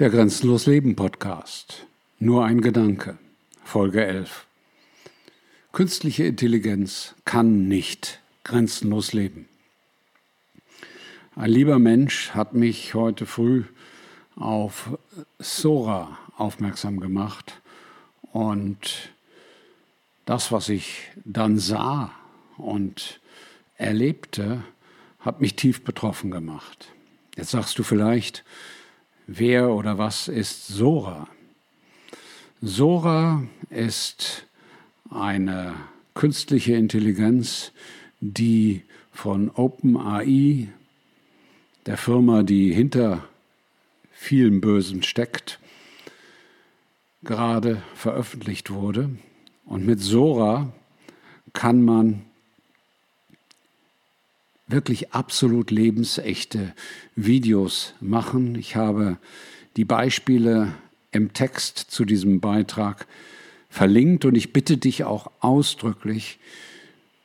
Der Grenzenlos Leben Podcast. Nur ein Gedanke. Folge 11. Künstliche Intelligenz kann nicht grenzenlos leben. Ein lieber Mensch hat mich heute früh auf Sora aufmerksam gemacht und das, was ich dann sah und erlebte, hat mich tief betroffen gemacht. Jetzt sagst du vielleicht, wer oder was ist Sora? Sora ist eine künstliche Intelligenz, die von OpenAI, der Firma, die hinter vielem Bösen steckt, gerade veröffentlicht wurde. Und mit Sora kann man wirklich absolut lebensechte Videos machen. Ich habe die Beispiele im Text zu diesem Beitrag verlinkt und ich bitte dich auch ausdrücklich,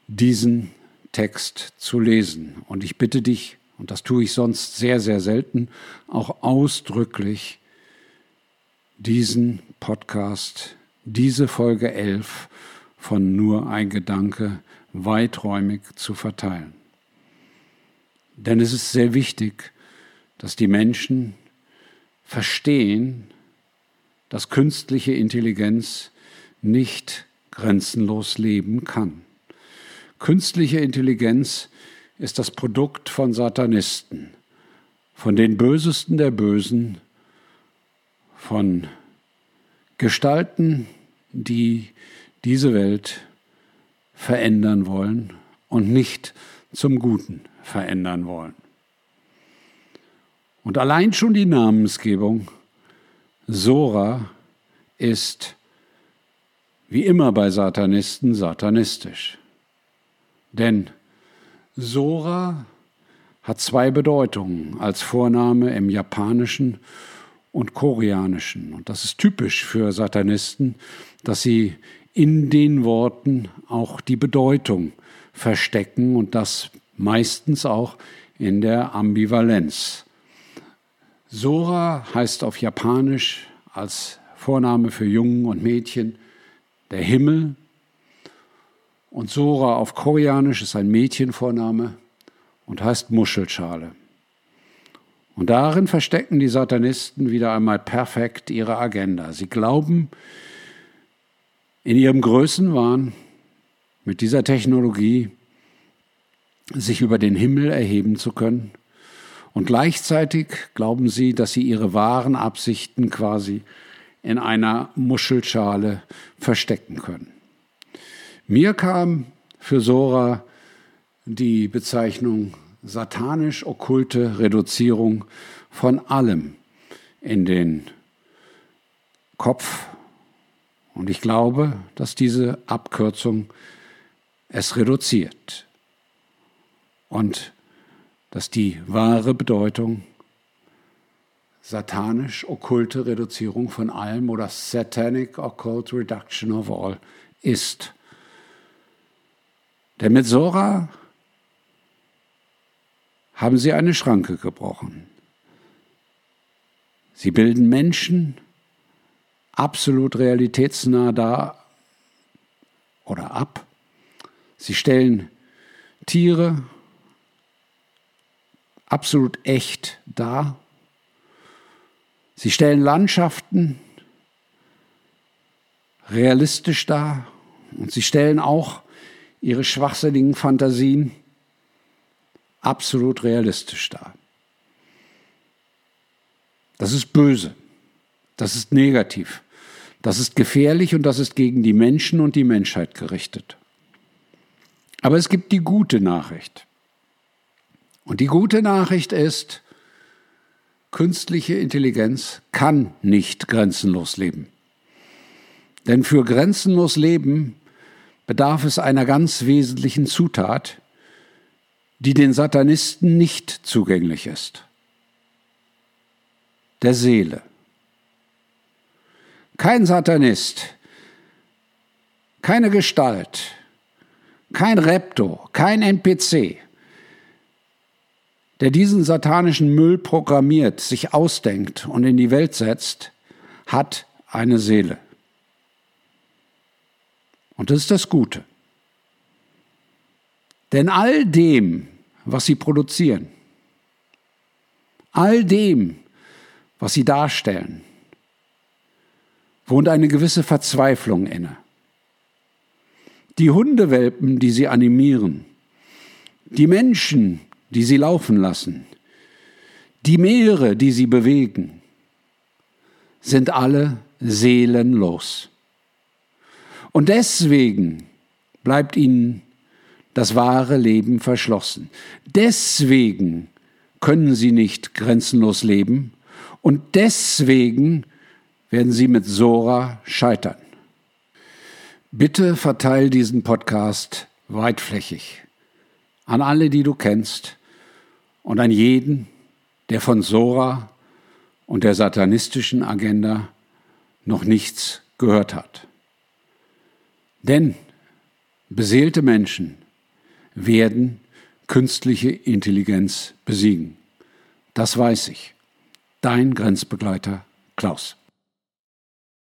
diesen Text zu lesen. Und ich bitte dich, und das tue ich sonst sehr, sehr selten, auch ausdrücklich diesen Podcast, diese Folge 11 von Nur ein Gedanke weiträumig zu verteilen. Denn es ist sehr wichtig, dass die Menschen verstehen, dass künstliche Intelligenz nicht grenzenlos leben kann. Künstliche Intelligenz ist das Produkt von Satanisten, von den Bösesten der Bösen, von Gestalten, die diese Welt verändern wollen und nicht zum Guten verändern wollen. Und allein schon die Namensgebung Sora ist wie immer bei Satanisten satanistisch. Denn Sora hat zwei Bedeutungen als Vorname im Japanischen und Koreanischen. Und das ist typisch für Satanisten, dass sie in den Worten auch die Bedeutung verstecken und das meistens auch in der Ambivalenz. Sora heißt auf Japanisch als Vorname für Jungen und Mädchen der Himmel und Sora auf Koreanisch ist ein Mädchenvorname und heißt Muschelschale. Und darin verstecken die Satanisten wieder einmal perfekt ihre Agenda. Sie glauben in ihrem Größenwahn mit dieser Technologie sich über den Himmel erheben zu können. Und gleichzeitig glauben sie, dass sie ihre wahren Absichten quasi in einer Muschelschale verstecken können. Mir kam für Sora die Bezeichnung satanisch-okkulte Reduzierung von allem in den Kopf. Und ich glaube, dass diese Abkürzung es reduziert und dass die wahre Bedeutung satanisch-okkulte Reduzierung von allem oder Satanic Occult Reduction of All ist. Denn mit Sora haben sie eine Schranke gebrochen. Sie bilden Menschen absolut realitätsnah dar oder ab. Sie stellen Tiere absolut echt dar. Sie stellen Landschaften realistisch dar und sie stellen auch ihre schwachsinnigen Fantasien absolut realistisch dar. Das ist böse, das ist negativ, das ist gefährlich und das ist gegen die Menschen und die Menschheit gerichtet. Aber es gibt die gute Nachricht. Und die gute Nachricht ist, künstliche Intelligenz kann nicht grenzenlos leben. Denn für grenzenlos Leben bedarf es einer ganz wesentlichen Zutat, die den Satanisten nicht zugänglich ist. Der Seele. Kein Satanist, keine Gestalt, kein Repto, kein NPC der diesen satanischen Müll programmiert, sich ausdenkt und in die Welt setzt, hat eine Seele. Und das ist das Gute. Denn all dem, was sie produzieren, all dem, was sie darstellen, wohnt eine gewisse Verzweiflung inne. Die Hundewelpen, die sie animieren, die Menschen, die sie laufen lassen, die Meere, die sie bewegen, sind alle seelenlos. Und deswegen bleibt ihnen das wahre Leben verschlossen. Deswegen können sie nicht grenzenlos leben und deswegen werden sie mit Sora scheitern. Bitte verteil diesen Podcast weitflächig an alle, die du kennst und an jeden, der von Sora und der satanistischen Agenda noch nichts gehört hat. Denn beseelte Menschen werden künstliche Intelligenz besiegen. Das weiß ich. Dein Grenzbegleiter Klaus.